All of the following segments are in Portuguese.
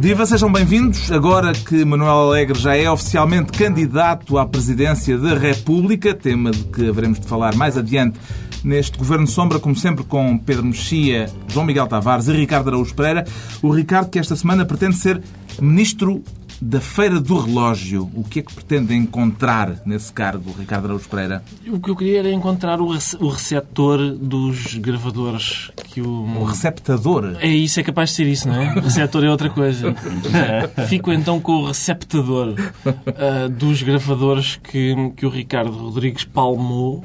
Viva, sejam bem-vindos. Agora que Manuel Alegre já é oficialmente candidato à presidência da República, tema de que haveremos de falar mais adiante neste Governo Sombra, como sempre, com Pedro Mexia, João Miguel Tavares e Ricardo Araújo Pereira. O Ricardo, que esta semana pretende ser Ministro da Feira do Relógio. O que é que pretende encontrar nesse cargo, Ricardo Araújo Pereira? O que eu queria era encontrar o, rece o receptor dos gravadores que o... O receptador? É isso, é capaz de ser isso, não é? O receptor é outra coisa. Fico então com o receptador uh, dos gravadores que, que o Ricardo Rodrigues palmou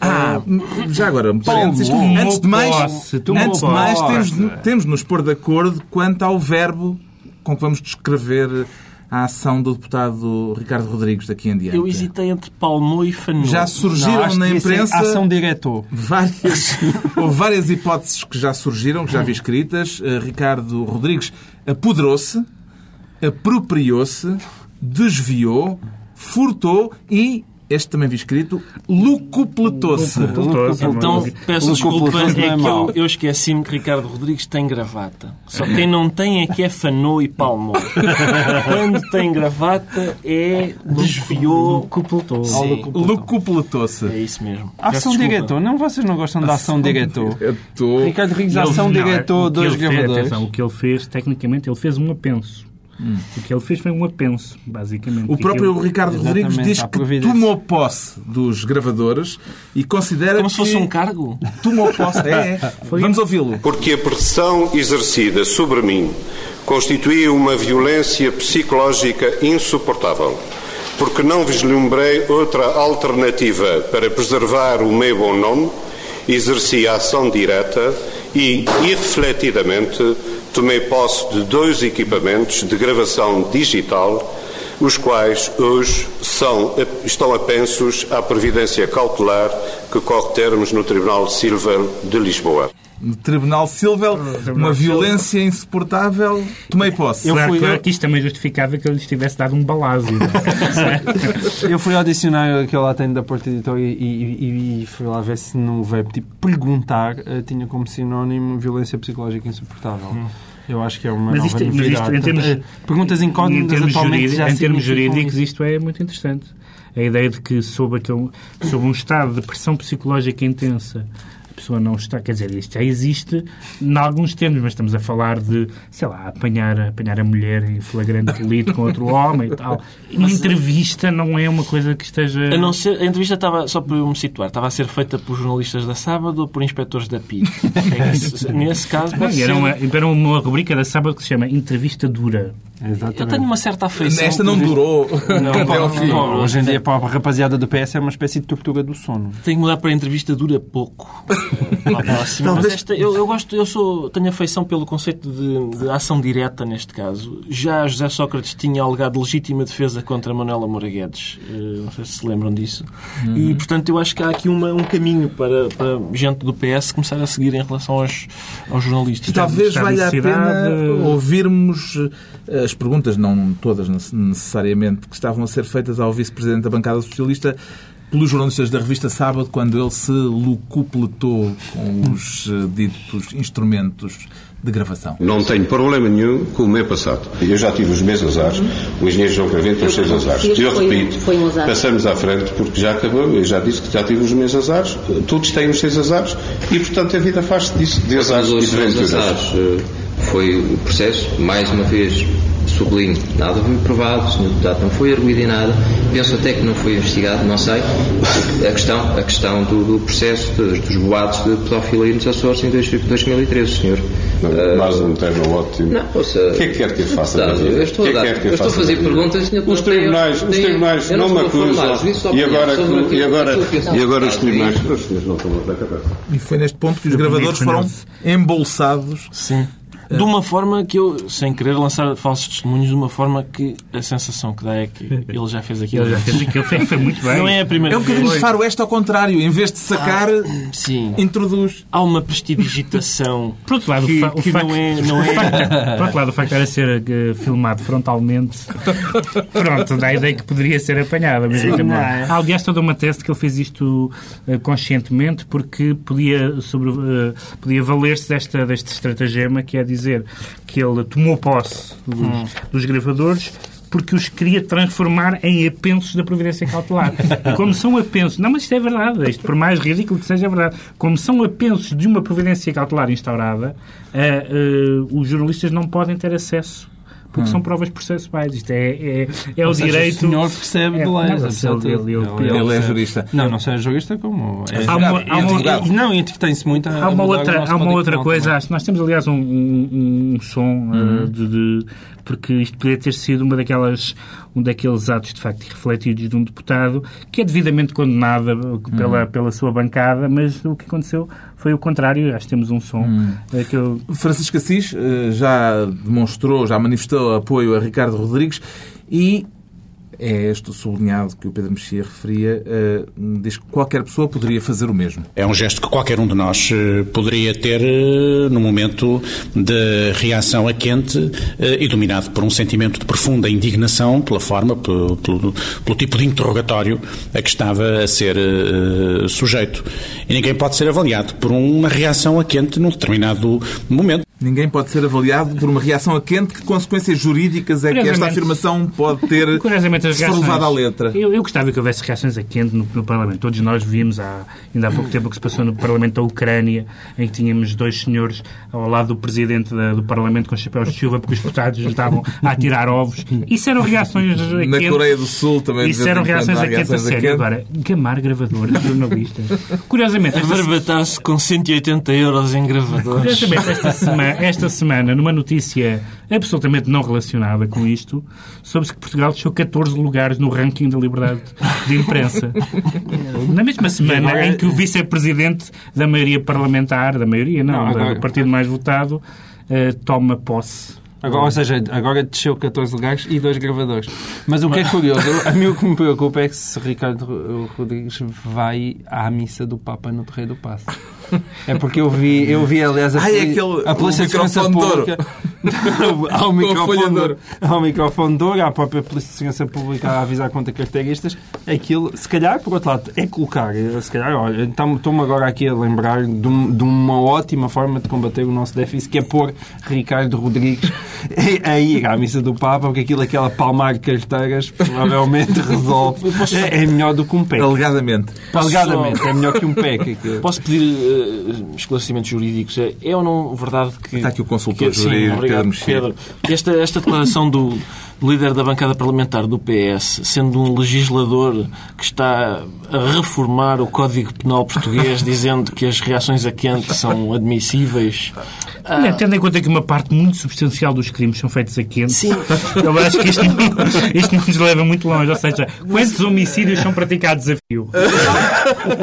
ah, já agora, parênteses. Antes de mais, antes de mais temos, temos de nos pôr de acordo quanto ao verbo com que vamos descrever a ação do deputado Ricardo Rodrigues daqui em diante. Eu hesitei entre palmou e fanou. Já surgiram Não, na imprensa... Ação diretor. Várias, houve várias hipóteses que já surgiram, que já vi escritas. Uh, Ricardo Rodrigues apoderou-se, apropriou-se, desviou, furtou e este também vi escrito, lucupletou-se. Então, peço desculpa, é que eu, eu esqueci-me que Ricardo Rodrigues tem gravata. Só quem não tem é que é fanou e palmou. Quando tem gravata é desviou... Lucupletou-se. Lucupletou-se. É isso mesmo. Ação diretor. Não, vocês não gostam da ação diretor. diretor. Ricardo Rodrigues, ação diretor, dois gravadores. o que ele fez, tecnicamente, ele fez um apenso. Hum. O que ele fez foi um apenso, basicamente. O próprio. Ricardo Rodrigues diz que tomou posse dos gravadores e considera Como se fosse um cargo? Tomou posse. É, é. Vamos ouvi-lo. Porque a pressão exercida sobre mim constituía uma violência psicológica insuportável. Porque não vislumbrei outra alternativa para preservar o meu bom nome, exerci a ação direta e, irrefletidamente, tomei posse de dois equipamentos de gravação digital, os quais hoje são, estão apensos à previdência cautelar que corre termos no Tribunal Silva de Lisboa. No Tribunal Silva, uma violência insuportável, tomei posse. Eu claro, fui, claro que isto também justificava que ele lhes tivesse dado um balazo. eu fui ao dicionário que eu lá tenho da Porta Editor e, e, e, fui lá ver se no verbo tipo perguntar uh, tinha como sinónimo violência psicológica insuportável. Hum. Eu acho que é uma mas isto, nova mas isto, em termos, Portanto, perguntas incógnitas atualmente já Em termos jurídicos, isto é muito interessante. A ideia de que sob, aquele, sob um estado de pressão psicológica intensa pessoa não está. Quer dizer, isto já existe em alguns termos, mas estamos a falar de, sei lá, apanhar, apanhar a mulher em flagrante delito com outro homem e tal. Uma entrevista não é uma coisa que esteja. A, não ser, a entrevista estava, só para eu me situar, estava a ser feita por jornalistas da Sábado ou por inspectores da PI. É nesse caso. Não, era, uma, era uma rubrica da Sábado que se chama Entrevista Dura. Exatamente. Eu tenho uma certa afeição. Esta não durou não, até ao fim. Não, hoje em dia, para a rapaziada do PS, é uma espécie de tortuga do sono. Tenho que mudar para a entrevista dura pouco. Talvez... esta, eu, eu, gosto, eu sou, tenho afeição pelo conceito de, de, ação direta neste caso. Já José Sócrates tinha alegado legítima defesa contra Manuela Moura Guedes. Uh, não sei se se lembram disso. Uhum. E, portanto, eu acho que há aqui uma, um caminho para, para gente do PS começar a seguir em relação aos, aos jornalistas. Talvez valha a pena ouvirmos eh, as perguntas, não todas necessariamente, que estavam a ser feitas ao vice-presidente da bancada socialista pelos jornalistas da revista Sábado, quando ele se lucupletou com os eh, ditos instrumentos de gravação. Não tenho problema nenhum com o meu passado. Eu já tive os meus azares, o engenheiro João Carvente tem os seus azares. Eu repito, foi um passamos à frente porque já acabou, eu já disse que já tive os meus azares, todos têm os seus azares e, portanto, a vida faz disso, de azares e de azares. Foi o processo, mais uma vez, sublinho, nada foi provado, o Sr. Deputado não foi arguído em nada, penso até que não foi investigado, não sei. A questão, a questão do, do processo dos, dos boatos de pedofilia nos Açores em 2013, Sr. Mais um termo ótimo. Não, ouça, o que é que quer que eu faça? Não, eu estou, a, dar, que é que eu estou a fazer perguntas. Os tribunais, os tribunais não me acusam. E agora, e agora, e agora os tribunais. Os senhores não estão a cabeça. E foi neste ponto que os gravadores foram embolsados. Sim de uma forma que eu, sem querer lançar falsos testemunhos, de uma forma que a sensação que dá é que ele já fez aquilo. Ele já fez aquilo, foi muito bem. Não é a primeira É um bocadinho de faroeste ao contrário. Em vez de sacar, ah, sim. introduz. Há uma prestidigitação Por outro lado, que, o, que facto, não é... Não é... Por outro lado, o facto era ser uh, filmado frontalmente, pronto, dá a ideia que poderia ser apanhado. Mas, sim, é. Há, aliás, toda uma tese que ele fez isto uh, conscientemente porque podia, sobre, uh, podia valer-se desta, deste estratagema que é dizer dizer que ele tomou posse dos, hum. dos gravadores porque os queria transformar em apensos da providência cautelar. E como são apensos, não, mas isto é verdade, isto por mais ridículo que seja é verdade, como são apensos de uma providência cautelar instaurada, uh, uh, os jornalistas não podem ter acesso porque hum. são provas processuais. Isto é, é, é o seja, direito. O senhor percebe é, de leis. Ele, ele, ele, ele, é jurista. Não, não seja jurista como. É, há uma, há uma, não, entretém-se muito a, Há uma outra, há uma outra coisa. Acho, nós temos, aliás, um, um, um som uhum. uh, de, de, porque isto poderia ter sido uma daquelas, um daqueles atos, de facto, refletidos de um deputado que é devidamente condenado pela, uhum. pela sua bancada, mas o que aconteceu foi o contrário. Acho que temos um som uhum. que eu... Francisco Assis eh, já demonstrou, já manifestou apoio a Ricardo Rodrigues e é este sublinhado que o Pedro Mexia referia, uh, diz que qualquer pessoa poderia fazer o mesmo. É um gesto que qualquer um de nós uh, poderia ter uh, no momento de reação a quente e dominado por um sentimento de profunda indignação pela forma, pelo, pelo, pelo tipo de interrogatório a que estava a ser sujeito. E ninguém pode ser avaliado por uma reação a quente num determinado momento. Ninguém pode ser avaliado por uma reação a quente. Que consequências jurídicas é que esta afirmação pode ter curiosamente, se for levada à letra? Eu, eu, gostava que houvesse reações a quente no, no, Parlamento. Todos nós vimos há, ainda há pouco tempo o que se passou no Parlamento da Ucrânia, em que tínhamos dois senhores ao lado do Presidente da, do Parlamento com chapéus de chuva porque os deputados estavam a atirar ovos. Isso eram reações a quente. Na Coreia do Sul também. Isso eram reações a quente a sério. Agora, gamar gravadores, jornalistas. Curiosamente... Arrebatar-se com 180 euros em gravadores. Curiosamente, esta semana esta semana, numa notícia absolutamente não relacionada com isto, soube-se que Portugal deixou 14 lugares no ranking da liberdade de imprensa. Na mesma semana em que o vice-presidente da maioria parlamentar, da maioria não, não do partido mais votado, uh, toma posse Agora, ou seja, agora desceu 14 lugares e dois gravadores. Mas o que é curioso, a mim o que me preocupa é que se Ricardo Rodrigues vai à missa do Papa no Terreiro do Passo. É porque eu vi, eu vi aliás, a, Ai, aquele, a Polícia de Segurança Pública. ao, microfone de ouro. ao microfone de ouro, à própria Polícia de Segurança Pública a avisar contra carteiristas. Aquilo, se calhar, por outro lado, é colocar. Se calhar, olha, estou-me agora aqui a lembrar de, um, de, uma ótima forma de combater o nosso déficit, que é pôr Ricardo Rodrigues a ir à missa do Papa, porque aquilo, aquela palmar de carteiras, provavelmente resolve. É, é, melhor do que um PEC. Alegadamente. Alegadamente, é melhor que um PEC. Posso pedir uh, esclarecimentos jurídicos. É, é ou não verdade que. Está aqui o consultor que, jurídico, sim, obrigado, Pedro. Esta, esta declaração do líder da bancada parlamentar do PS, sendo um legislador que está a reformar o Código Penal português, dizendo que as reações a quente são admissíveis. Ah, tendo em conta que uma parte muito substancial dos crimes são feitos a quente, Sim. eu acho que isto, isto nos leva muito longe. Ou seja, quantos homicídios são praticados a fio?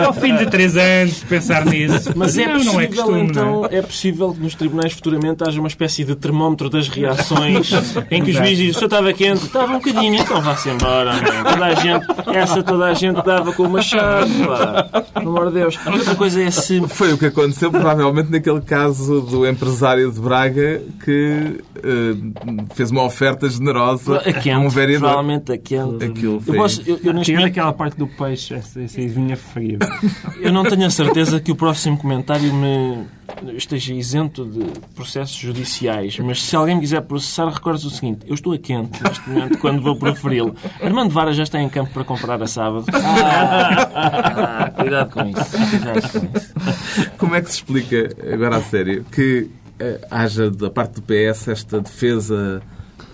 Ao fim de três anos, pensar nisso. Mas é não, possível, não é costume, então, não é? é? possível que nos tribunais futuramente haja uma espécie de termómetro das reações em que os juízes dizem, o senhor estava quente, estava um bocadinho, então vá-se embora. Toda a gente, essa toda a gente dava com uma chave, pá. Pelo amor de Deus. Outra coisa é se... Foi o que aconteceu provavelmente naquele caso do empresário de Braga que uh, fez uma oferta generosa a, quente, a um vereador. Provavelmente a quente. Aquilo eu posso, eu, eu momento... aquela parte do peixe, essa, essa vinha fria. Eu não tenho a certeza que o próximo comentário me esteja isento de processos judiciais, mas se alguém me quiser processar, recorde o seguinte: eu estou a quente neste momento quando vou proferi-lo. Armando Vara já está em campo para comprar a sábado. Ah, cuidado com isso. Cuidado com isso. Como é que se explica, agora a sério, que uh, haja da parte do PS esta defesa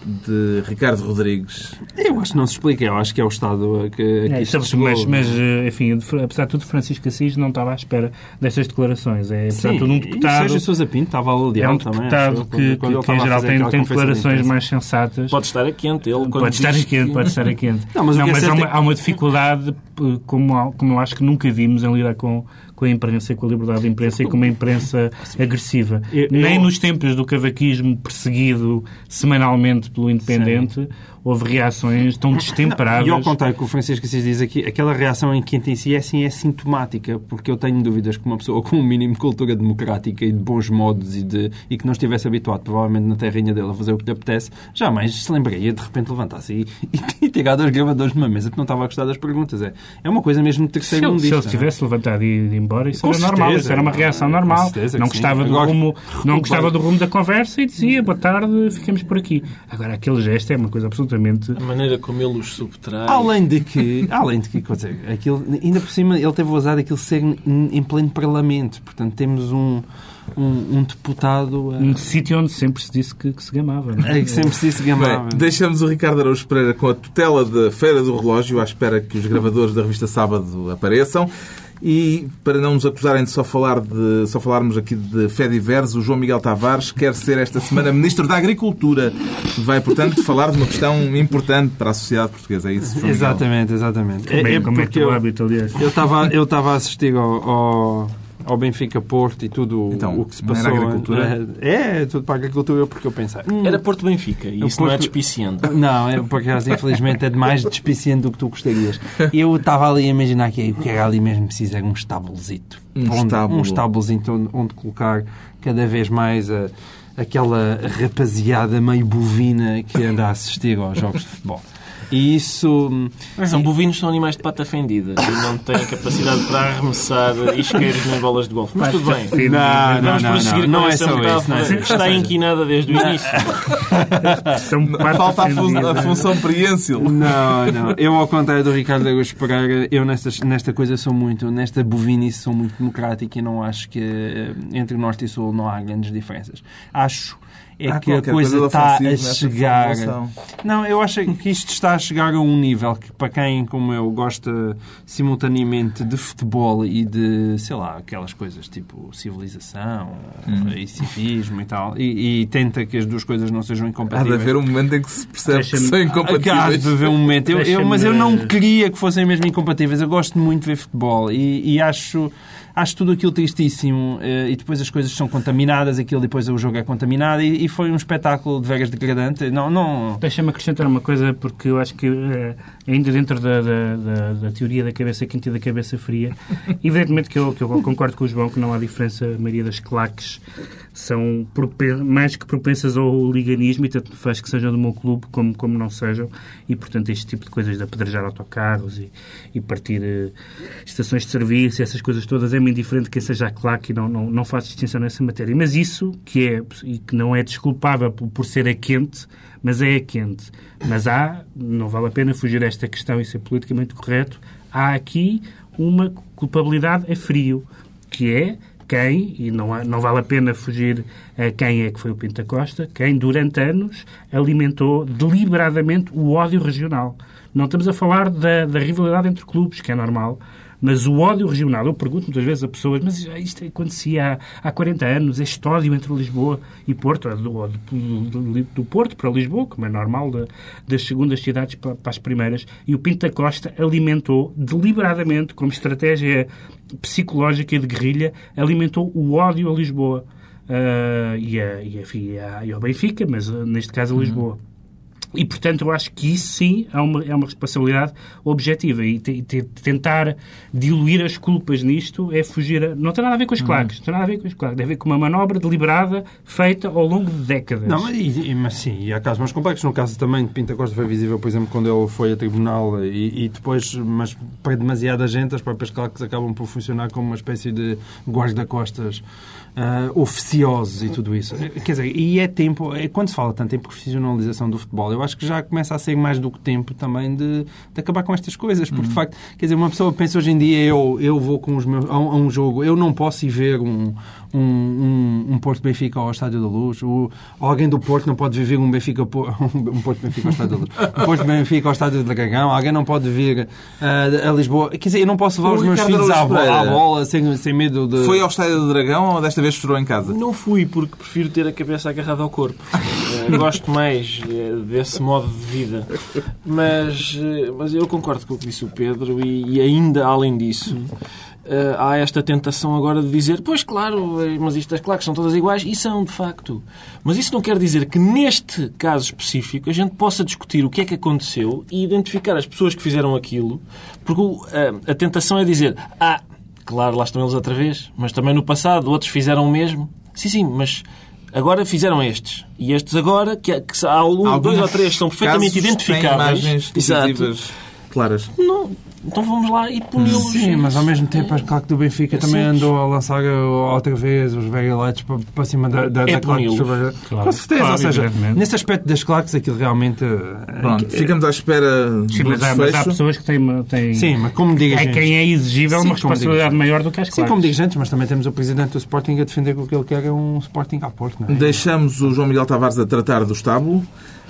de Ricardo Rodrigues? Eu acho que não se explica. Eu acho que é o Estado que, que é, isto chegou. Mas, mas, enfim, apesar de tudo, Francisco Assis não estava à espera destas declarações. É, apesar Sim, de tudo, um deputado... Sérgio Sousa Pinto estava ali É um deputado também, que, que, que, em geral tem, tem declarações mais sensatas. Pode estar a quente. Ele, pode estar a quente, pode estar a quente. Não, mas, não, mas é há, uma, há uma dificuldade, eh, como, como eu acho que nunca vimos em lidar com com a imprensa, com a liberdade de imprensa e com uma imprensa agressiva. Eu, Nem nos tempos do cavaquismo perseguido semanalmente pelo Independente, Sim. Houve reações tão destemperadas. E ao contrário que o Francisco Assis diz aqui, aquela reação em quente em si é, assim, é sintomática, porque eu tenho dúvidas que uma pessoa com um mínimo de cultura democrática e de bons modos e, de, e que não estivesse habituado, provavelmente na terrinha dele, a fazer o que lhe apetece, jamais se lembraria de repente levantar-se e, e, e tirar dois gravadores numa mesa porque não estava a gostar das perguntas. É, é uma coisa mesmo de terceiro se ele, se ele tivesse levantado e ido embora, isso era normal, isso era uma reação normal. certeza não que gostava, do rumo, não gostava do rumo da conversa e dizia boa tarde, ficamos por aqui. Agora, aquele gesto é uma coisa absolutamente. A maneira como ele os subtrai. Além de que, além de que, dizer, aquilo, ainda por cima, ele teve o azar daquilo ser em pleno Parlamento. Portanto, temos um, um, um deputado Um a, sítio onde sempre se disse que, que se gamava. Não é? a que sempre se disse Bem, gamava. deixamos o Ricardo Araújo Pereira com a tutela da Feira do Relógio, à espera que os gravadores da revista Sábado apareçam. E para não nos acusarem de só, falar de só falarmos aqui de fé diversa, o João Miguel Tavares quer ser esta semana Ministro da Agricultura. Vai, portanto, falar de uma questão importante para a sociedade portuguesa. É isso, João Miguel? Exatamente, exatamente. Como é, como é porque que o eu- hábito, aliás. Eu estava eu estava a assistir ao, ao, ao Benfica Porto e tudo Então, o que se não era passou. agricultura? É, é tudo para a agricultura, porque eu pensei. hum, Era Porto Benfica, e Eu isso não é Porto- despiciante. Não, é, por acaso, infelizmente, é de mais despiciante do que tu gostarias. Eu estava ali a imaginar que o que era ali mesmo preciso era um estábulozito. Um Onde- estábulo. Um onde, onde colocar cada vez mais a, aquela rapaziada meio bovina que anda a assistir aos jogos de futebol. E isso... hum, São bovinos, são animais de pata fendida e não têm capacidade para arremessar isqueiros nem bolas de golfe. Mas tudo bem. Não, não, Vamos não, não, é essa só metáfora isso. Não é só que isso. está inquinada desde o início. Falta a, fun- ofendida. a função priênsil. Não, não. Eu, ao contrário do Ricardo Araújo Pereira, eu nestas, nesta coisa sou muito, nesta bovinice sou muito democrático e não acho que eh, entre Norte e Sul não há grandes diferenças. Acho é Há que a coisa está a nessa chegar. Não, eu acho que isto está a chegar a um nível que, para quem, como eu, gosta simultaneamente de futebol e de, sei lá, aquelas coisas tipo civilização Hum. e civismo e tal, e, e tenta que as duas coisas não sejam Há incompatíveis. de haver um momento em que se percebe que são Há incompatíveis. de haver um momento. Eu, eu- mas eu não queria que fossem mesmo incompatíveis. Eu gosto muito de ver futebol e, e acho, acho tudo aquilo tristíssimo. eh, E depois as coisas são contaminadas, aquilo depois o jogo é contaminado e, foi um espetáculo de veras degradante. Não, não. Deixa-me acrescentar uma coisa, porque eu acho que, eh, ainda dentro da, da, da- da teoria da cabeça quente e da cabeça fria, evidentemente que eu, que eu concordo com o João que não há diferença, a maioria das claques são mais que propensas ao liganismo e tanto faz que sejam do meu clube como, como não sejam, e portanto este tipo de coisas de apedrejar autocarros e, e partir eh, estações de serviço, essas coisas todas, é-me indiferente que seja a claque e não, não, não faço distinção nessa matéria. Mas isso, que é, e que não é desculpável por, por ser a quente, mas é quente. Mas há, não vale a pena fugir a esta questão e ser politicamente correto, há aqui uma culpabilidade a frio, que é quem, e não, há- não vale a pena fugir a quem é que foi o Pinta Costa, quem durante anos alimentou deliberadamente o ódio regional. Não estamos a falar da, da rivalidade entre clubes, que é normal, mas o ódio regional, eu pergunto muitas vezes a pessoas, mas isto acontecia há, há 40 anos, este ódio entre Lisboa e Porto, ou do, do, do- Porto para Lisboa, como é normal, da- das segundas cidades para, para as primeiras, e o Pinta Costa alimentou deliberadamente, como estratégia psicológica e de guerrilha, alimentou o ódio a Lisboa. Ah, e, a, e, a, e, ao Benfica, mas ah, neste caso a Lisboa. E, portanto, eu acho que isso sim é uma, é uma responsabilidade objetiva. E te- te- tentar diluir as culpas nisto é fugir. A... Não tem nada a ver com as claques. Não tem nada a ver com as claques. A ver com uma manobra deliberada feita ao longo de décadas. Não, mas, e- mas sim, e há casos mais complexos. No caso também de Pinta Costa foi visível, por exemplo, quando ele foi a tribunal e, e depois, mas para demasiada gente, as próprias claques acabam por funcionar como uma espécie de guarda-costas ah, oficiosos e tudo isso. Quer dizer, e é tempo, é, quando se fala tanto em profissionalização do futebol, eu acho que já começa a ser mais do que tempo também de, de acabar com estas coisas, porque de facto, quer dizer, uma pessoa pensa hoje em dia, eu, eu vou com os meus, a, um, a um jogo, eu não posso ir ver um, um, um, um Porto Benfica ao Estádio da Luz, o, alguém do Porto não pode viver um Benfica um Porto Benfica ao Estádio da Luz, um Porto Benfica ao Estádio do Dragão, alguém não pode vir ah, a Lisboa, quer dizer, eu não posso levar O os meus Ricardo filhos à, Araújo bo- à bola sem, sem medo de. Foi ao Estádio do Dragão ou desta vez chorou em casa? Não fui porque prefiro ter a cabeça agarrada ao corpo. Eh, Gosto mais eh, desse esse modo de vida. Mas, mas eu concordo com o que disse o Pedro e, e ainda além disso uh, há esta tentação agora de dizer pois claro, eh, mas isto, as claques são todas iguais e são de facto. Mas isso não quer dizer que neste caso específico a gente possa discutir o que é que aconteceu e identificar as pessoas que fizeram aquilo porque uh, a tentação é dizer ah, claro, lá estão eles outra vez, mas também no passado outros fizeram o mesmo. Sim, sim, mas Agora fizeram estes. E estes agora, que, que há um, dois ou três são perfeitamente identificáveis. Imagens Exato. claras. Não, então vamos lá e puni-los. Sim, mas ao mesmo tempo, a claque do Benfica é também andou a lançar outra vez os Vega Lights para, para cima da, da, é da claque. Claro, Com certeza, claro, ou seja, nesse aspecto das claques, aquilo realmente. Eh, Pronto, é, ficamos à espera. Sim, mas há, mas há, pessoas que têm. têm sim, mas como digo. É quem é exigível sim, uma responsabilidade maior do que as claques. Sim, como digo, gente, mas também temos o presidente do Sporting a defender que o que ele quer é um Sporting à Porto. É? Deixamos o João Miguel Tavares a tratar do estábulo.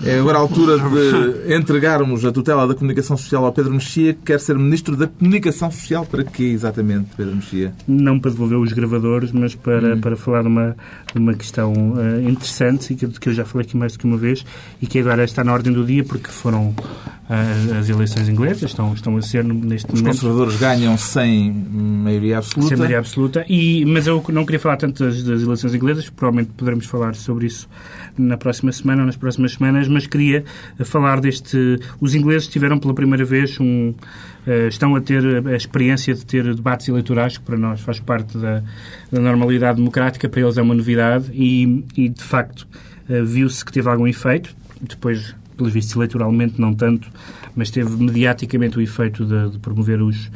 É agora a altura de entregarmos a tutela da comunicação social ao Pedro Mexia, que quer ser Ministro da Comunicação Social. Para quê, exatamente, Pedro Mexia? Não para devolver os gravadores, mas para, hum. para falar de uma, de uma questão uh, interessante, e que, que eu já falei aqui mais do que uma vez, e que agora está na ordem do dia, porque foram uh, as eleições inglesas, estão, estão a ser neste os momento. Os conservadores ganham sem maioria absoluta. Sem maioria absoluta, e, mas eu não queria falar tanto das, das eleições inglesas, provavelmente poderemos falar sobre isso na próxima semana ou nas próximas semanas, mas queria falar deste. Os ingleses tiveram pela primeira vez um. Uh, estão a ter a experiência de ter debates eleitorais, que para nós faz parte da, da normalidade democrática, para eles é uma novidade e, e de facto, uh, viu-se que teve algum efeito. Depois, pelos vistos, eleitoralmente não tanto, mas teve mediaticamente o efeito de, de promover os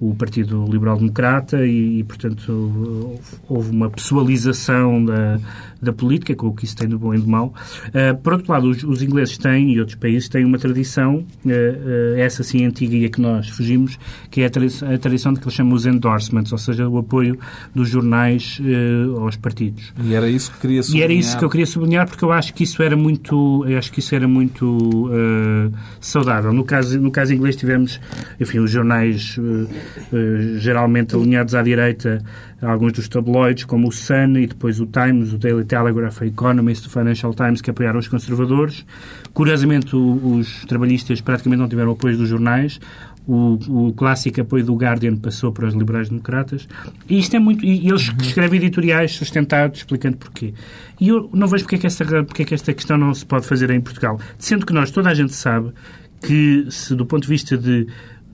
o Partido Liberal Democrata e, e, portanto, houve uma pessoalização da, da política, com o que isso tem de bom e de mau. Uh, por outro lado, os, os, ingleses têm, e outros países têm uma tradição, uh, essa sim antiga e a que nós fugimos, que é a tradição, a tradição de que eles chamam os endorsements, ou seja, o apoio dos jornais aos partidos. E era isso que queria sublinhar. E era isso que eu queria sublinhar, porque eu acho que isso era muito, eu acho que isso era muito saudável. No caso, no caso inglês tivemos, enfim, os jornais geralmente alinhados à direita, alguns dos tabloides, como o Sun e depois o Times, o Daily Telegraph, a Economist, o Financial Times, que apoiaram os conservadores. Curiosamente, os trabalhistas praticamente não tiveram apoio dos jornais. O, o, clássico apoio do Guardian passou para os liberais-democratas. E isto é muito. E eles uhum. escrevem editoriais sustentados, explicando porquê. E eu não vejo porque é, que esta, porque é que esta questão não se pode fazer em Portugal. Sendo que nós, toda a gente sabe que, se do ponto de vista de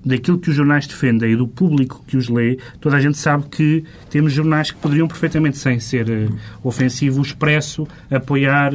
daquilo que os jornais defendem e do público que os lê, toda a gente sabe que temos jornais que poderiam perfeitamente, sem ser uh, ofensivo, Expresso, apoiar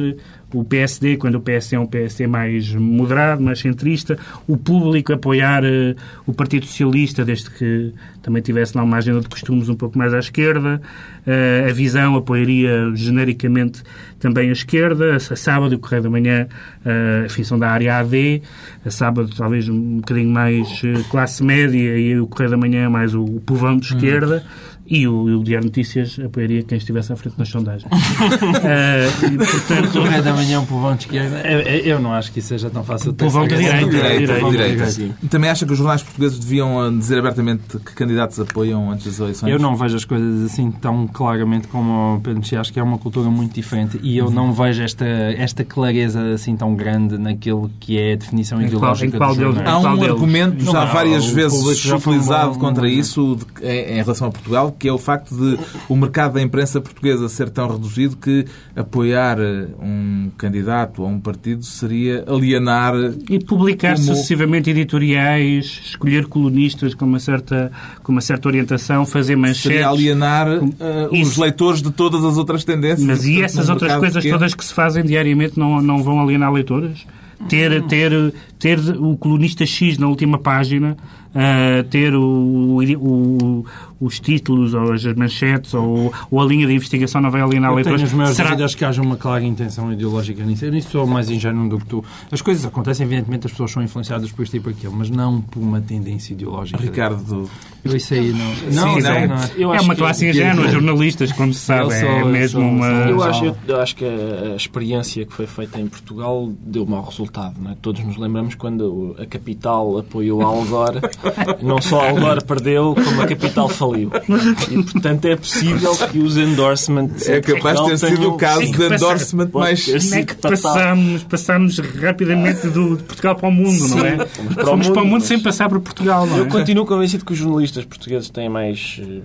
o PSD, quando o PSD é um PSD mais moderado, mais centrista, o público apoiar uh, o Partido Socialista, desde que também tivesse lá uma agenda de costumes um pouco mais à esquerda, uh, a Visão apoiaria genericamente também a esquerda, a Sábado e o Correio da Manhã, uh, enfim, são da área AD, a Sábado talvez um bocadinho mais classe média e o Correio da Manhã mais o, o povão de esquerda, hum e o, o Diário Notícias apoiaria quem estivesse à frente nas sondagens. uh, e, portanto, o da manhã, um povão de esquerda, eu não acho que isso seja tão fácil. Povão de direita. direita, direita. Também acha que os jornais portugueses deviam ah, dizer abertamente que candidatos apoiam antes das eleições? Eu não vejo as coisas assim tão claramente como o Pedro. Acho que é uma cultura muito diferente e eu uhum. não vejo esta, esta clareza assim tão grande naquilo que é a definição ideológica em qual, em qual deles, Há um argumento já várias vezes utilizado contra isso em relação a Portugal que é o facto de o mercado da imprensa portuguesa ser tão reduzido que apoiar eh, um candidato ou um partido seria alienar. E publicar como... sucessivamente editoriais, escolher colunistas com uma certa, com uma certa orientação, fazer manchetes. Seria alienar uh, os leitores de todas as outras tendências. Mas e essas outras coisas pequeno? todas que se fazem diariamente não, não vão alienar leitores? Ter, ter, ter o colunista X na última página uh, ter o, o, os títulos ou as manchetes ou, ou, a linha de investigação não vai alienar leitores. Tenho as maiores Será... dúvidas que haja uma clara intenção ideológica nisso. Eu nisso sou mais ingênuo do que tu. As coisas acontecem, evidentemente, as pessoas são influenciadas por isto e por aquilo, mas não por uma tendência ideológica. Ricardo... Eu isso aí não... Não, Sim, não, não, não. é uma classe que... ingênua, jornalistas, como se sabe, sou, é mesmo sou, uma... Eu acho, eu, eu acho que a, a, experiência que foi feita em Portugal deu mau resultado. Não é? Todos nos lembramos quando a capital apoiou a Algor não só a Algor perdeu, como a capital falou E, portanto, é possível que os endorsements... É capaz de ter sido o caso Sim, de endorsement mais... Como é que passamos, passamos rapidamente do, de Portugal para o mundo, não é? fomos para o Fomos para o mundo, mundo mas- sem passar por Portugal, não é? Eu continuo convencido que os jornalistas portugueses têm mais eh,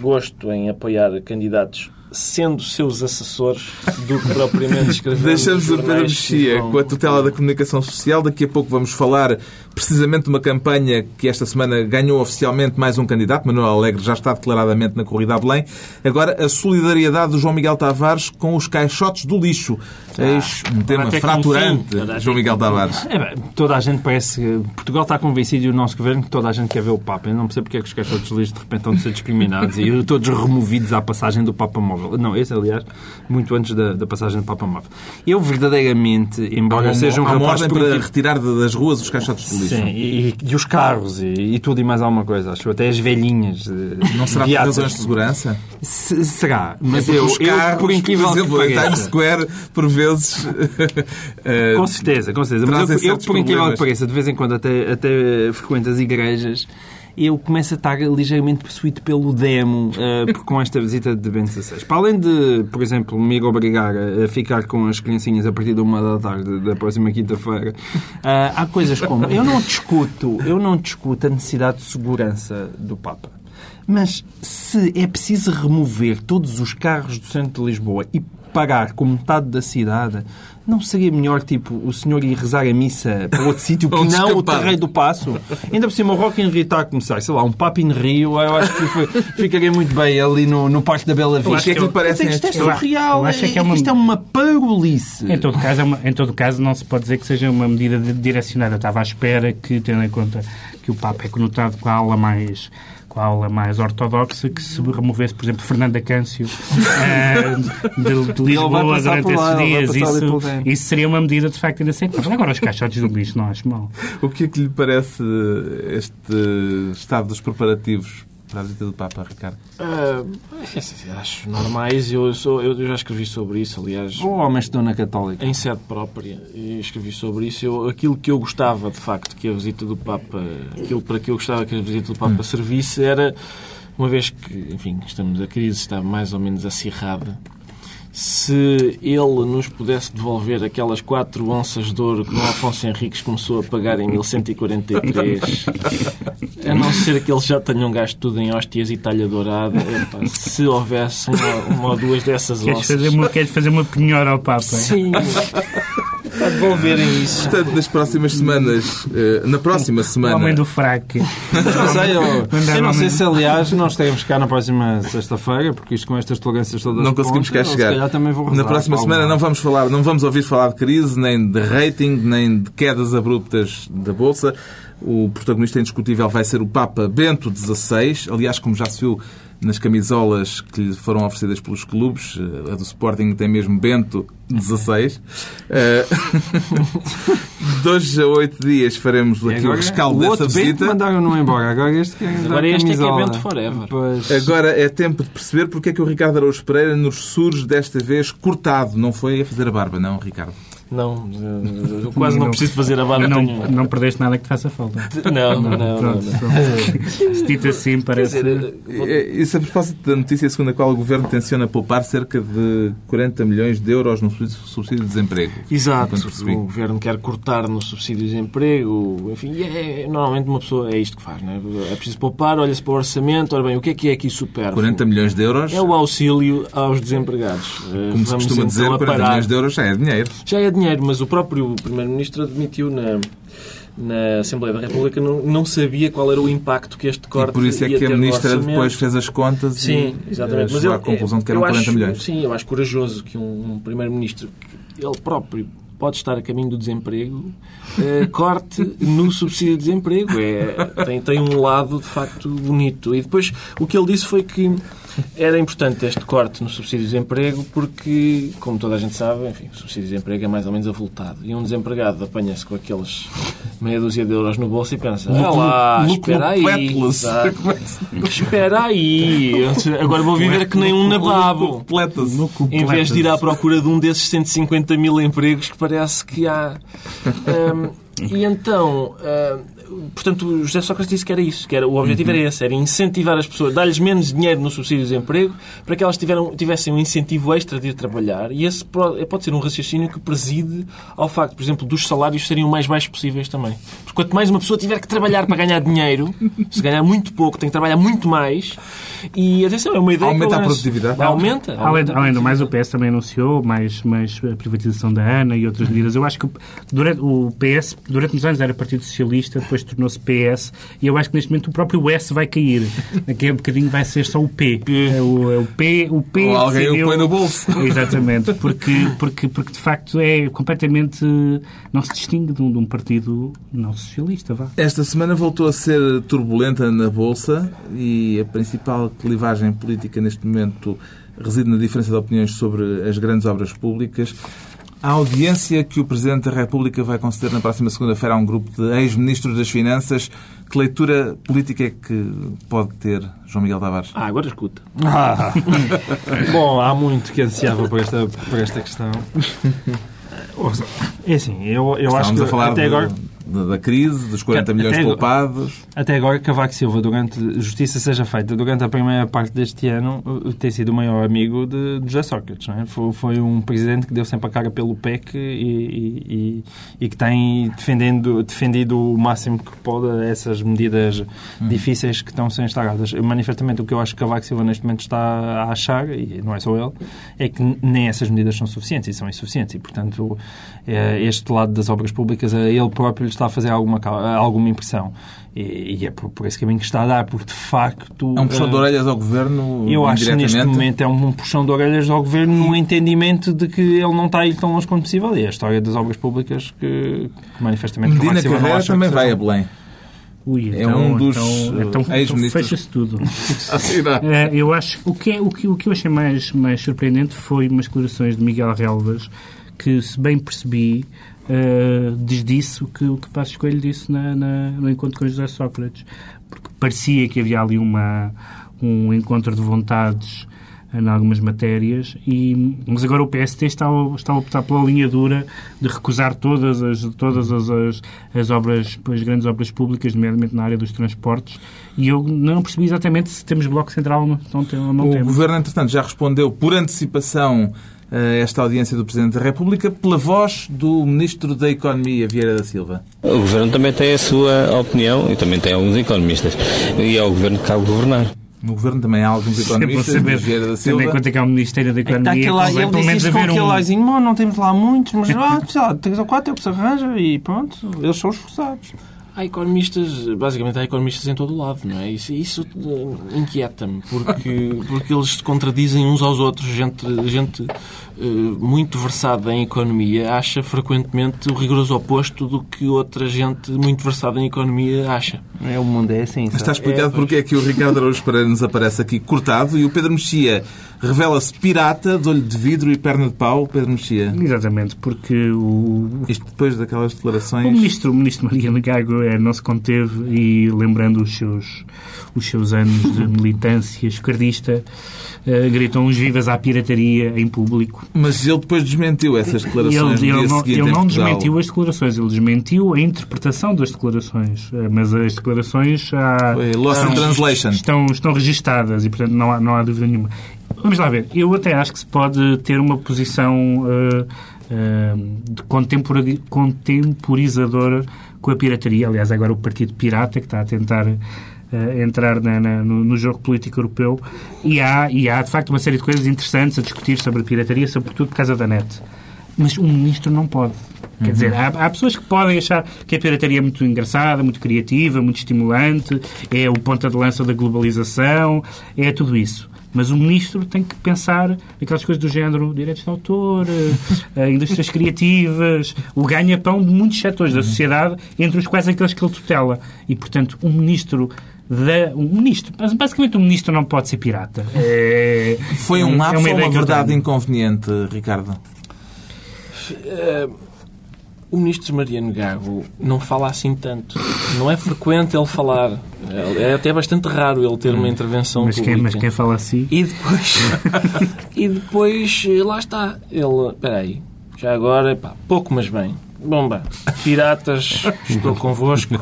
gosto em apoiar candidatos sendo seus assessores do que propriamente escrever Deixamos o Pedro Mexia vão- com a tutela da comunicação social. Daqui a pouco vamos falar precisamente de uma campanha que esta semana ganhou oficialmente mais um candidato. Manuel Alegre já está declaradamente na corrida a Belém. Agora, a solidariedade do João Miguel Tavares com os caixotes do lixo. Eis um tema fraturante, João Miguel Tavares. É, bem, toda a gente parece que Portugal está convencido e o nosso governo que toda a gente quer ver o Papa. Eu não percebo porque é que os caixotes de lixo de repente estão a ser discriminados e todos removidos à passagem do Papa Móvel. Não, esse, aliás, muito antes da, da passagem do Papa Móvel. Eu verdadeiramente, embora Há seja um há rapaz ordem para retirar das ruas os caixotes de lixo. Sim, e, e os carros e, e tudo e mais alguma coisa. Acho até as velhinhas. Não será por razões de segurança? Se- será, mas É eu, porque os eu, carros, por incrível por exemplo, que em Times pareça, Square, por vezes... eh, Com certeza, com certeza. Mas eu, eu, por incrível que pareça, de vez em quando até, até frequento as igrejas, eu começo a estar ligeiramente possuído pelo demo por- com esta visita de Bento XVI. Para além de, por exemplo, me obrigar a, ficar com as criancinhas a partir de uma da tarde da próxima quinta-feira, eh, há coisas como... Eu não discuto, eu não discuto a necessidade de segurança do Papa. Mas se é preciso remover todos os carros do centro de Lisboa e parar com metade da cidade, não seria melhor, tipo, o senhor ir rezar a missa para outro sítio que não o. Terreiro do Passo? Ainda por cima, o Rock in Rio está a começar, sei lá, um papo in Rio, eu acho que foi- ficaria muito bem ali no, no Parque da Bela Vista. O que é que lhe parecem Isto é acho- surreal, eu acho é que é é- uma- isto é uma parolice. Em todo, caso, é uma- em todo caso, não se pode dizer que seja uma medida direcionada. Eu estava à espera que, tendo em conta que o Papa é conotado com a ala mais com a ala mais ortodoxa, que se removesse, por exemplo, Fernanda Câncio eh, de, de Lisboa durante lá, esses dias. Isso, isso seria uma medida, de facto, inaceitável. Agora, os caixotes do lixo, não acho mal. O que é que lhe parece este estado dos preparativos para a visita do Papa, Ricardo? Ah, acho normais. Eu, sou, eu já escrevi sobre isso, aliás. O homem estudou na Católica. Em sede própria, e escrevi sobre isso. Eu, aquilo que eu gostava, de facto, que a visita do Papa, aquilo para que eu gostava que a visita do Papa servisse era, uma vez que, enfim, estamos, a crise está mais ou menos acirrada, se ele nos pudesse devolver aquelas quatro onças de ouro que o Afonso Henriques começou a pagar em 1143, a não ser que eles já tenham gasto tudo em hóstias e talha dourada, epá, se houvesse uma, uma ou duas dessas Queres onças... fazer uma, queres fazer uma penhora ao Papa? Sim, para devolverem isso. Portanto, nas próximas semanas, eh, na próxima O semana, homem do fraque. Não sei, eu, eu não sei se, aliás, nós teremos cá na próxima sexta-feira, porque isto com estas tolerâncias todas não conseguimos cá pontas, eu, chegar. Se calhar também vou Na próxima semana não vamos falar, não vamos ouvir falar de crise, nem de rating, nem de quedas abruptas da Bolsa. O protagonista indiscutível vai ser o Papa Bento XVI. Aliás, como já se viu nas camisolas que lhe foram oferecidas pelos clubes, eh, a do Sporting tem mesmo Bento XVI. Eh, Dois a oito dias faremos E aqui o rescaldo o dessa outro bento visita. mandaram-no embora. Agora este dar Agora este é que é. Bento Forever. Pois. Agora é tempo de perceber porque é que o Ricardo Araújo Pereira nos surge desta vez cortado. Não foi a fazer a barba, não, Ricardo? Não, eu quase não preciso fazer a barba. Não, tenho- não perdeste nada que te faça falta. Não, não, não. Pronto, não. Se dito assim, parece. dizer, É, Isso a propósito da notícia segundo a qual o Governo tenciona poupar cerca de 40 milhões de euros no subsídio de desemprego. Exato, o Governo quer cortar no subsídio de desemprego, enfim, é, normalmente uma pessoa é isto que faz, não é? É preciso poupar, olha-se para o orçamento, ora bem, o que é que é aqui supérfluo? 40 milhões de euros, É o auxílio aos desempregados. Eh, como se vamos costuma então dizer, a 40 parar. milhões de euros já é dinheiro. Já é dinheiro, mas o próprio Primeiro-Ministro admitiu na, na Assembleia da República não, não sabia qual era o impacto que este corte E por isso é que a Ministra depois fez as contas Sim, e exatamente. eh, Mas chegou eu, à conclusão de que eram eu 40 acho, milhões. Sim, eu acho corajoso que um, um primeiro-ministro, ele próprio pode estar a caminho do desemprego, eh, corte no subsídio de desemprego. É, tem, tem um lado, de facto, bonito. E depois, o que ele disse foi que era importante este corte no subsídio de desemprego porque, como toda a gente sabe, enfim, o subsídio de desemprego é mais ou menos avultado. E um desempregado apanha-se com aqueles meia dúzia de euros no bolso e pensa, ah lá, Lucro espera aí. Espera aí. Agora vou viver que nem um nababo. Completa-se. Em vez de ir à procura de um desses 150 mil empregos que parece que há. Hum, E então, uh, portanto, o José Sócrates disse que era isso, que era, o objetivo uhum. era esse, era incentivar as pessoas, dar-lhes menos dinheiro no subsídio de desemprego para que elas tiveram, tivessem um incentivo extra de ir trabalhar. E esse pode ser um raciocínio que preside ao facto, por exemplo, dos salários serem o mais baixos possíveis também. Porque quanto mais uma pessoa tiver que trabalhar para ganhar dinheiro, se ganhar muito pouco, tem que trabalhar muito mais. E atenção, é uma ideia Aumenta a produtividade. Aumenta. aumenta. Além, além do mais, o PS também anunciou mais, mais a privatização da ANA e outras medidas. Eu acho que durante, o PS, durante muitos anos, era Partido Socialista, depois tornou-se PS, e eu acho que neste momento o próprio S vai cair. Daqui a um bocadinho vai ser só o P. É o, é o P. O P Ou alguém decidiu... o põe no bolso. Exatamente. Porque, porque, porque de facto é completamente. não se distingue de um, de um partido não socialista. Vá. Esta semana voltou a ser turbulenta na Bolsa e a principal clivagem política neste momento reside na diferença de opiniões sobre as grandes obras públicas. A audiência que o Presidente da República vai conceder na próxima segunda-feira a um grupo de ex-ministros das Finanças, que leitura política é que pode ter João Miguel Tavares? Ah, agora escuta. Ah. Bom, há muito que ansiava por esta, por esta questão. É assim, eu, eu acho que a falar até de... agora da crise, dos 40 milhões até poupados. Até agora, Cavaco Silva, durante justiça seja feita, durante a primeira parte deste ano, tem sido o maior amigo de, de José Sócrates. É? foi, foi um presidente que deu sempre a cara pelo PEC e, e, e, que tem defendendo, defendido o máximo que pode essas medidas hum. difíceis que estão a ser instaladas. Manifestamente, o que eu acho que Cavaco Silva neste momento está a achar, e não é só ele, é que nem essas medidas são suficientes e são insuficientes. E, portanto, é, este lado das obras públicas, ele próprio está a fazer alguma, alguma impressão. E, e é por, por, esse caminho que está a dar, porque de facto. É um puxão de eh, orelhas ao governo? Eu acho que neste momento é um, puxão de orelhas ao governo no entendimento de que ele não está a ir tão longe quanto possível. E é a história das obras públicas que, que manifestamente. Medina Carreira também vai a Belém. Ui, então, é um dos então, então, então fecha-se tudo. é, eu acho o que, é, o, que, o que eu achei mais, mais surpreendente foi umas declarações de Miguel Relvas que, se bem percebi, uh, desdisse o que, o que Passos Coelho disse na, na, no encontro com José Sócrates. Porque parecia que havia ali uma, um encontro de vontades em algumas matérias, e, mas agora o PST está, a, está a optar pela linha dura de recusar todas as, todas as, as, as obras, as grandes obras públicas, nomeadamente na área dos transportes, e eu não percebi exatamente se temos bloco central ou não, não o temos. O Governo, entretanto, já respondeu por antecipação esta audiência do Presidente da República pela voz do Ministro da Economia, Vieira da Silva. O Governo também tem a sua opinião e também tem alguns economistas. E é o Governo que cabe governar. No Governo também há alguns economistas, saber, Vieira da Silva. Tendo em conta que há o Ministério da Economia... É aquela, ele pelo menos com aquele um... Laizinho, não temos lá muitos, mas ah, lá, três ou quatro é o que se arranja e pronto, eles são esforçados. Há economistas, basicamente há economistas em todo o lado, não é? Isso, isso uh, inquieta-me, porque, porque eles se contradizem uns aos outros. Gente, gente uh, muito versada em economia acha frequentemente o rigoroso oposto do que outra gente muito versada em economia acha. É, o mundo é assim. Está explicado é, porque é que o Ricardo Araújo Pereira nos aparece aqui cortado e o Pedro Mexia revela-se pirata, de olho de vidro e perna de pau, Pedro Mexia. Exatamente, porque o... Isto depois daquelas declarações... O ministro, o ministro Mariano Gago é, não se conteve e, lembrando os seus, os seus anos de militância esquerdista, uh, gritou uns vivas à pirataria em público. Mas ele depois desmentiu essas declarações Ele, ele não, ele não desmentiu as declarações, ele desmentiu a interpretação das declarações. Uh, mas as declarações há, Lost in Translation. Estão, estão registadas e, portanto, não há, não há dúvida nenhuma. Vamos lá ver. Eu até acho que se pode ter uma posição uh, uh, contemporizadora com a pirataria. Aliás, agora o Partido Pirata, que está a tentar uh, entrar na, na, no, no, jogo político europeu. E há, e há, de facto, uma série de coisas interessantes a discutir sobre a pirataria, sobretudo por causa da net. Mas um ministro não pode. Quer uhum. dizer, há, há, pessoas que podem achar que a pirataria é muito engraçada, muito criativa, muito estimulante, é o ponta de lança da globalização, é tudo isso. Mas o ministro tem que pensar aquelas coisas do género direitos de autor, uh, indústrias criativas, o ganha-pão de muitos setores da sociedade, entre os quais aqueles que ele tutela. E, portanto, um ministro da, um ministro, basicamente um ministro não pode ser pirata. É, Foi um lapso é ou uma verdade inconveniente, Ricardo? Uh, o ministro Mariano Gago não fala assim tanto. Não é frequente ele falar. É até bastante raro ele ter uma intervenção mas quem, Mas quem fala assim? E depois... e depois, lá está. Ele... Espera aí. Já agora, pá, pouco mas bem. Bomba, piratas, estou convosco.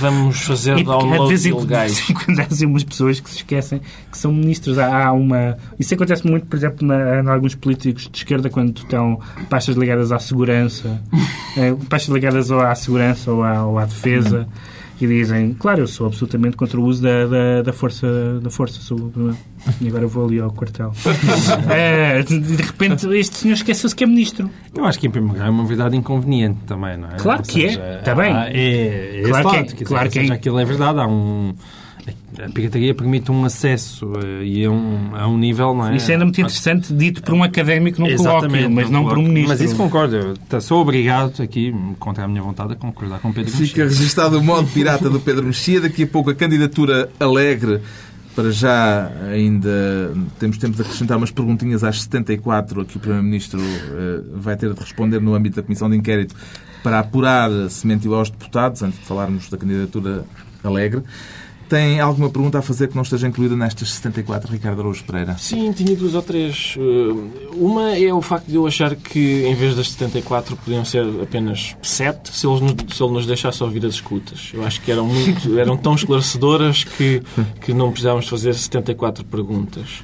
Vamos fazer E downloads ilegais. assim umas pessoas que se esquecem que são ministros. Há há uma... Isso acontece muito, por exemplo, na, em alguns políticos de esquerda quando estão pastas ligadas à segurança, eh, pastas ligadas ou à segurança ou à, ou à defesa. E dizem, claro, eu sou absolutamente contra o uso da, da, da força. Da força sou, e agora vou ali ao quartel. Eh, de repente, este senhor esqueceu-se que é ministro. Eu acho que, em primeiro lugar, é uma verdade inconveniente também, não é? Claro que é. Está bem. É, é Claro que é. Claro que é. seja, aquilo é verdade. Há um... A pirataria permite um acesso eh, e a um, a um nível, não é? Isso é ainda muito interessante, dito por um académico num colóquio, mas não por um ministro. Mas isso concordo. Eu tá- sou obrigado aqui, contra a minha vontade, a concordar com Pedro Fica Mexia. registado o modo pirata do Pedro Mexia. Daqui a pouco a candidatura alegre. Para já ainda temos tempo de acrescentar umas perguntinhas às 74 a que o Primeiro-Ministro eh, vai ter de responder no âmbito da Comissão de Inquérito para apurar se mentiu aos deputados, antes de falarmos da candidatura alegre. Tem alguma pergunta a fazer que não esteja incluída nestas 74, Ricardo Araújo Pereira? Sim, tinha duas ou três. Uh, Uma é o facto de eu achar que em vez das 74 podiam ser apenas 7 se, eles nos- se ele nos deixasse ouvir as escutas. Eu acho que eram, muito, eram tão esclarecedoras que, que não precisávamos fazer 74 perguntas.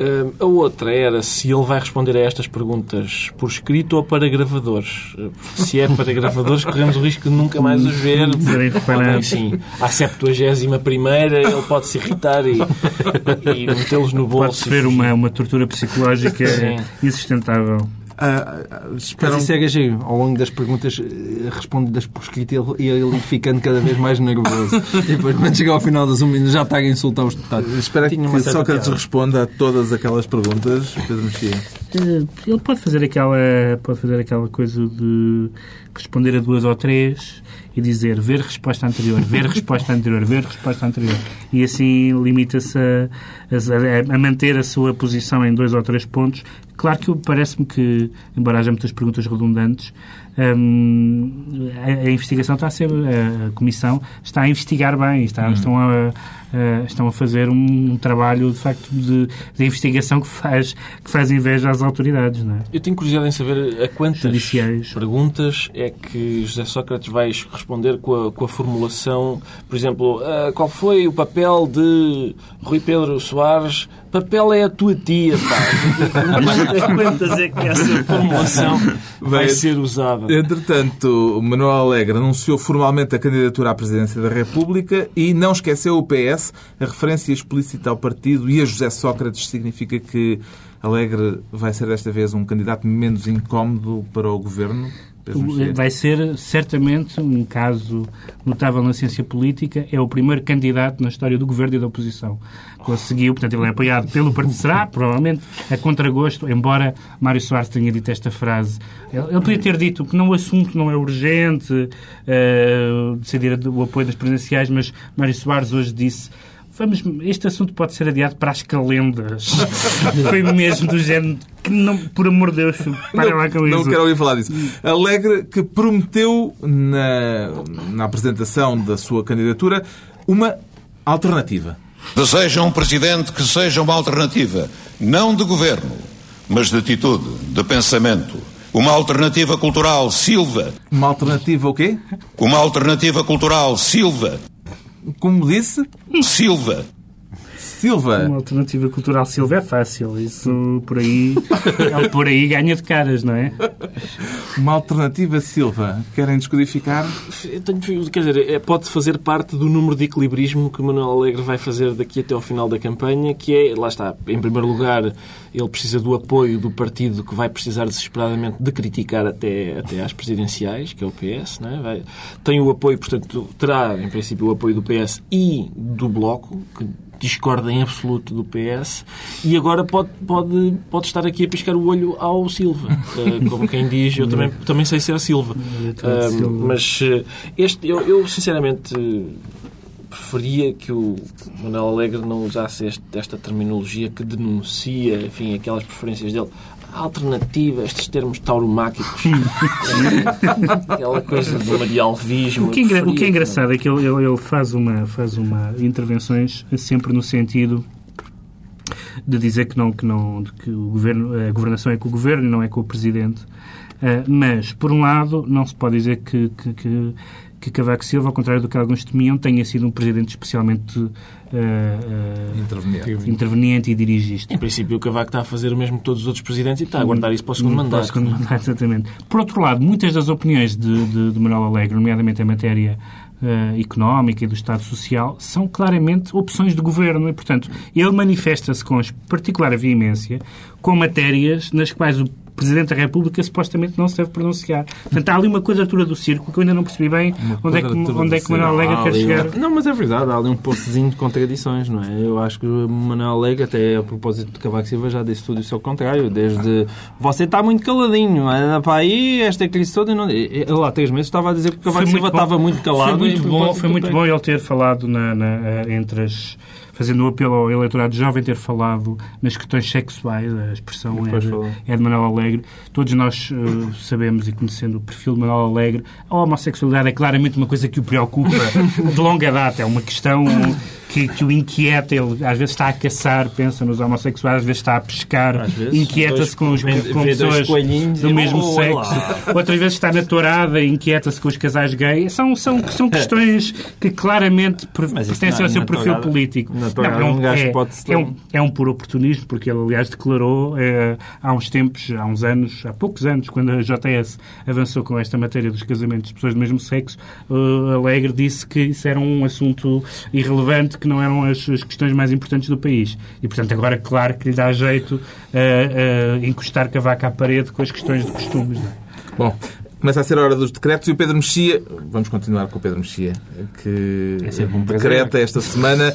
Uh, a outra era se ele vai responder a estas perguntas por escrito ou para gravadores. Se é para gravadores, corremos o risco de nunca mais os ver. Reparados. Sim, à 71 primeira ele pode se irritar e, e metê-los no bolso. Pode sofrer uma, uma tortura psicológica Sim. insustentável. Ah, ah, Mas esperam... isso é. Ao longo das perguntas eh, respondidas por escrito ele, ele ficando cada vez mais nervoso. e depois, quando chegar ao final das um minuto, já está a insultar os deputados. Espero Tinha que Sócrates piada. responda a todas aquelas perguntas, Pedro Mexia. Eh, Ele pode fazer aquela, pode fazer aquela coisa de responder a duas ou três e dizer ver resposta anterior, ver resposta anterior, ver resposta anterior. E assim limita-se a, a- a manter a sua posição em dois ou três pontos. Claro que parece-me que, embora haja muitas perguntas redundantes, hum, a, a investigação está a ser, a, comissão está a investigar bem, está, estão, a, a- estão a fazer um, trabalho de facto de, de investigação que faz, que faz inveja às autoridades, não é? Eu tenho curiosidade em saber a quantas Judiciais. perguntas é que José Sócrates vai responder com a, com a formulação, por exemplo, ah, qual foi o papel de Rui Pedro Soares? Papel é a tua tia, pá. Quantas é que essa formulação vai Bem, ser usada? Entretanto, Manuel Alegre anunciou formalmente a candidatura à presidência da República e não esqueceu o PS. A referência explícita ao partido e a José Sócrates significa que Alegre vai ser desta vez um candidato menos incómodo para o governo? Vai ser certamente um caso notável na ciência política. É o primeiro candidato na história do governo e da oposição. Conseguiu, portanto, ele é apoiado pelo partido. Será, provavelmente, a contragosto, embora Mário Soares tenha dito esta frase. Ele, ele podia ter dito que não, o assunto não é urgente, eh, decidir o apoio das presidenciais, mas Mário Soares hoje disse. Vamos, este assunto pode ser adiado para as calendas. Foi mesmo do género que, não, por amor de Deus, para lá com não isso. quero ouvir falar disso. Alegre que prometeu na, na apresentação da sua candidatura uma alternativa. Deseja um presidente que seja uma alternativa, não de governo, mas de atitude, de pensamento. Uma alternativa cultural, Silva. Uma alternativa o quê? Uma alternativa cultural, Silva. Como disse, Silva. Silva. Uma alternativa cultural Silva é fácil. Isso por aí, ele por aí ganha de caras, não é? Uma alternativa Silva. Querem descodificar? Eu tenho- quer dizer, é- pode fazer parte do número de equilibrismo que Manuel Alegre vai fazer daqui até ao final da campanha, que é, lá está, em primeiro lugar, ele precisa do apoio do partido que vai precisar desesperadamente de criticar até, até às presidenciais, que é o PS, não é? Vai- tem o apoio, portanto, terá, em princípio, o apoio do PS e do Bloco, que discorda em absoluto do PS, e agora pode, pode, pode estar aqui a piscar o olho ao Silva. Eh, como quem diz, eu também, também sei ser Silva. Ah, Silva. mas eh, este, eu, eu, sinceramente eh, preferia que o Manuel Alegre não usasse este- esta terminologia que denuncia, enfim, aquelas preferências dele. Alternativa, estes termos tauromáquicos, aquela coisa do marialvismo. O que, é o que é engraçado é que ele, ele- faz, uma, faz uma intervenções sempre no sentido de dizer que não que não de que o governo a governação é com o governo não é com o presidente mas, por um lado, não se pode dizer que, que, que que Cavaco Silva, ao contrário do que alguns temiam, tenha sido um presidente especialmente uh, uh, interveniente. interveniente e dirigista. Em princípio, o Cavaco está a fazer o mesmo que todos os outros presidentes e está a guardar isso para o segundo mandato. Para o segundo mandato, exatamente. Por outro lado, muitas das opiniões de, de, de Manuel Alegre, nomeadamente em matéria uh, económica e do Estado Social, são claramente opções de governo e, portanto, ele manifesta-se com particular veemência com matérias nas quais o Presidente da República supostamente não se deve pronunciar. Portanto, há ali uma quadratura do círculo que eu ainda não percebi bem onde é, que, onde é que Manuel Alegre quer chegar. Não, mas é verdade, há ali um poçozinho de contradições, não é? Eu acho que o Manuel Alegre, até a propósito de Cavaco Silva, já disse tudo isso ao contrário. Desde você está muito caladinho, anda para aí, esta crise toda. Não... Ele há três meses estava a dizer que o Cavaco Silva estava muito calado. Foi muito, bom, foi muito bom ele ter falado na, na, entre as fazendo um apelo ao eleitorado jovem, ter falado nas questões sexuais, a expressão é de, é de, Manuel Alegre. Todos nós uh, sabemos e conhecendo o perfil de Manuel Alegre, a homossexualidade é claramente uma coisa que o preocupa de longa data, é uma questão que, que o inquieta. Ele às vezes está a caçar, pensa nos homossexuais, às vezes está a pescar, inquieta-se com, os, com pessoas do mesmo oh, sexo. Outras vezes está na tourada, inquieta-se com os casais gays. São, são, são questões que claramente pertencem ao seu perfil tourada, político. Tourada, não, é um, é, é, um, é um puro oportunismo, porque ele, aliás, declarou é, há uns tempos, há uns anos, há poucos anos, quando a JS avançou com esta matéria dos casamentos de pessoas do mesmo sexo, uh, Alegre disse que isso era um assunto irrelevante que não eram as, as, questões mais importantes do país. E, portanto, agora, claro que lhe dá jeito a, encostar Cavaco à parede com as questões de costumes. Não é? Bom, Começa a ser a hora dos decretos e o Pedro Mexia, vamos continuar com o Pedro Mexia, que é um decreta esta semana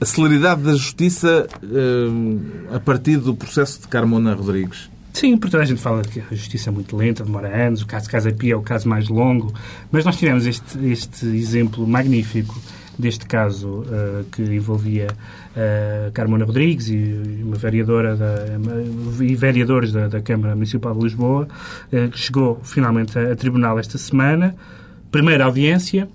a celeridade da justiça uh, a partir do processo de Carmona Rodrigues. Sim, porque toda a gente fala que a justiça é muito lenta, demora anos, o caso de Casa Pia é o caso mais longo, mas nós tivemos este, este exemplo magnífico deste caso uh, que envolvia uh, Carmona Rodrigues e uma vereadora da, e vereadores da, da Câmara Municipal de Lisboa, uh, que chegou finalmente a, a tribunal esta semana. Primeira audiência,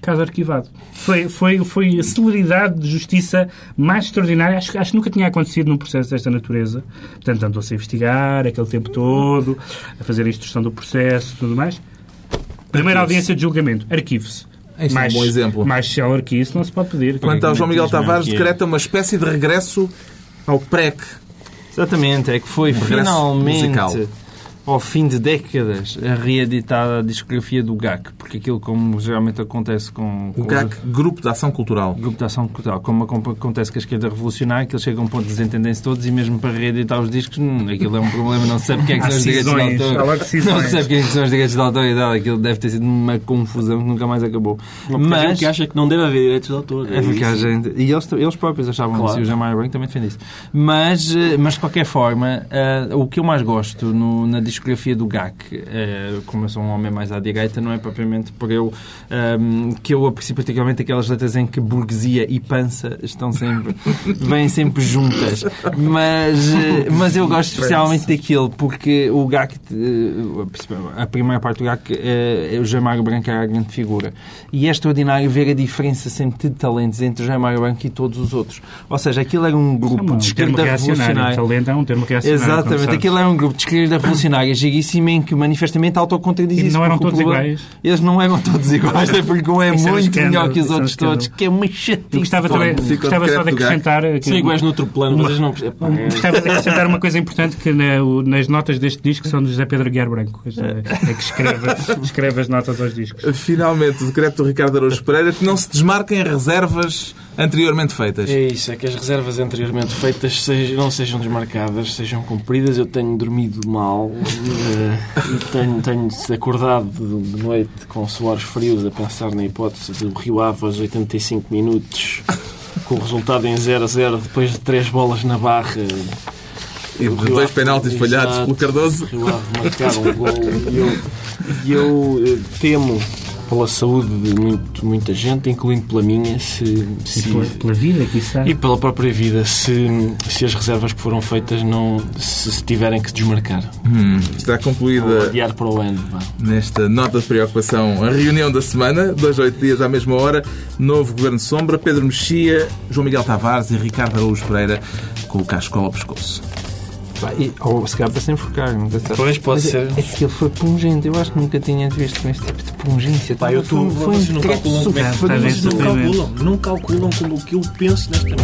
caso arquivado. Foi, foi, foi a celeridade de justiça mais extraordinária. Acho, acho que nunca tinha acontecido num processo desta natureza. Portanto, andou-se a investigar aquele tempo todo, a fazer a instrução do processo e tudo mais. Primeira audiência de julgamento. Arquive-se. Este mais, é um bom exemplo. Mais célebre que isso não se pode pedir. Quanto ao João Miguel Tavares, decreta uma espécie de regresso ao PREC. Exatamente, é que foi um finalmente musical ao fim de décadas, a reeditar a discografia do GAC, porque aquilo, como geralmente acontece com... com o GAC, os... Grupo de Ação Cultural. Grupo de Ação Cultural. Como acontece com a esquerda revolucionária, que eles chegam a um ponto de desentendem-se todos e mesmo para reeditar os discos, hum, aquilo é um problema, não se sabe quem é que são os direitos de autor. Não se sabe quem é que são os direitos de autoridade. Aquilo deve ter sido uma confusão que nunca mais acabou. Mas... que acha que não deve haver direitos de autor. É, é porque a gente... E eles, eles próprios achavam claro. isso, e o Jamário Branco também defende isso. Mas, eh, mas de qualquer forma, uh, o que eu mais gosto no, na discografia do GAC, uh, como eu sou um homem mais à direita, não é propriamente por eu um, que eu aprecio particularmente aquelas letras em que burguesia e pança estão sempre, vêm sempre juntas. Mas, uh, mas eu gosto especialmente daquilo, porque o GAC, uh, a primeira parte do GAC, uh, o Jamário Branco era a grande figura. E é extraordinário ver a diferença sempre de talentos entre o Jamário Branco e todos os outros. Ou seja, aquilo era um grupo é um de esquerda revolucionária. Talento é um termo reacionário. Exatamente, aquilo era um grupo de esquerda revolucionária giríssimo em que manifestamente autocontradizem não eram todos problema, iguais. Eles não eram todos iguais, é porque um é muito melhor que os outros todos, que é uma chatice. Gostava, também, gostava só de acrescentar... São iguais no outro plano, mas eles não... Gostava de acrescentar uma coisa importante que na, nas notas deste disco são do José Pedro Guiar Branco, é, é que escreve, escreve as notas aos discos. Finalmente, o decreto do Ricardo Araújo Pereira que não se desmarquem reservas anteriormente feitas. É isso, é que as reservas anteriormente feitas sejam, não sejam desmarcadas, sejam cumpridas. Eu tenho dormido mal uh, e tenho, tenho acordado de, noite com suores frios a pensar na hipótese do Rio Ave aos 85 minutos, com o resultado em 0 a 0 depois de três bolas na barra. E dois penaltis falhados pelo Cardoso. Rio Ave marcar um gol. E eu, eu eh, temo pela saúde de muito, muita gente, incluindo pela minha, se, se pela, pela, vida, está. E pela própria vida, se, se as reservas que foram feitas não se, se tiverem que desmarcar. Hum, está concluída adiar para o ano. Nesta nota de preocupação, a reunião da semana, dois, oito dias à mesma hora, novo Governo Sombra, Pedro Mexia, João Miguel Tavares e Ricardo Araújo Pereira com o casco ao pescoço. E, ou se calhar para se enforcar. Pois, pode Mas ser. É, é que ele foi pungente. Eu acho que nunca tinha visto com este tipo de pungência. Pá, eu Foi- foi um vocês não calculam como é que vocês não calculam, não calculam como o que eu penso nesta